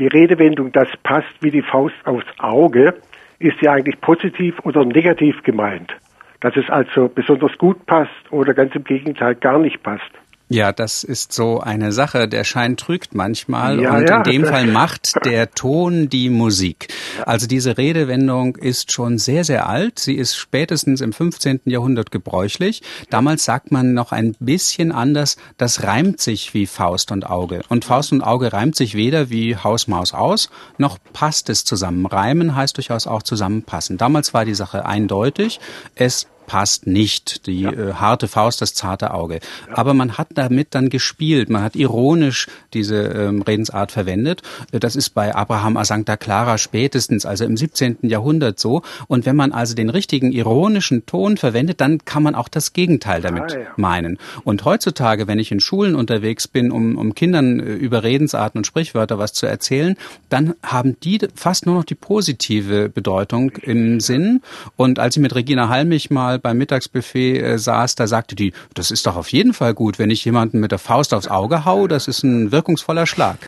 die Redewendung, das passt wie die Faust aufs Auge, ist ja eigentlich positiv oder negativ gemeint. Dass es also besonders gut passt oder ganz im Gegenteil gar nicht passt. Ja, das ist so eine Sache. Der Schein trügt manchmal ja, und ja. in dem Fall macht der Ton die Musik. Also diese Redewendung ist schon sehr, sehr alt. Sie ist spätestens im 15. Jahrhundert gebräuchlich. Damals sagt man noch ein bisschen anders, das reimt sich wie Faust und Auge. Und Faust und Auge reimt sich weder wie Haus, Maus aus, noch passt es zusammen. Reimen heißt durchaus auch zusammenpassen. Damals war die Sache eindeutig. Es passt nicht. Die ja. äh, harte Faust, das zarte Auge. Ja. Aber man hat damit dann gespielt. Man hat ironisch diese ähm, Redensart verwendet. Äh, das ist bei Abraham a Sancta Clara spätestens, also im 17. Jahrhundert so. Und wenn man also den richtigen ironischen Ton verwendet, dann kann man auch das Gegenteil damit ah, ja. meinen. Und heutzutage, wenn ich in Schulen unterwegs bin, um, um Kindern äh, über Redensarten und Sprichwörter was zu erzählen, dann haben die fast nur noch die positive Bedeutung im Sinn. Und als ich mit Regina Halmich mal beim Mittagsbuffet äh, saß, da sagte die, das ist doch auf jeden Fall gut, wenn ich jemanden mit der Faust aufs Auge hau, das ist ein wirkungsvoller Schlag.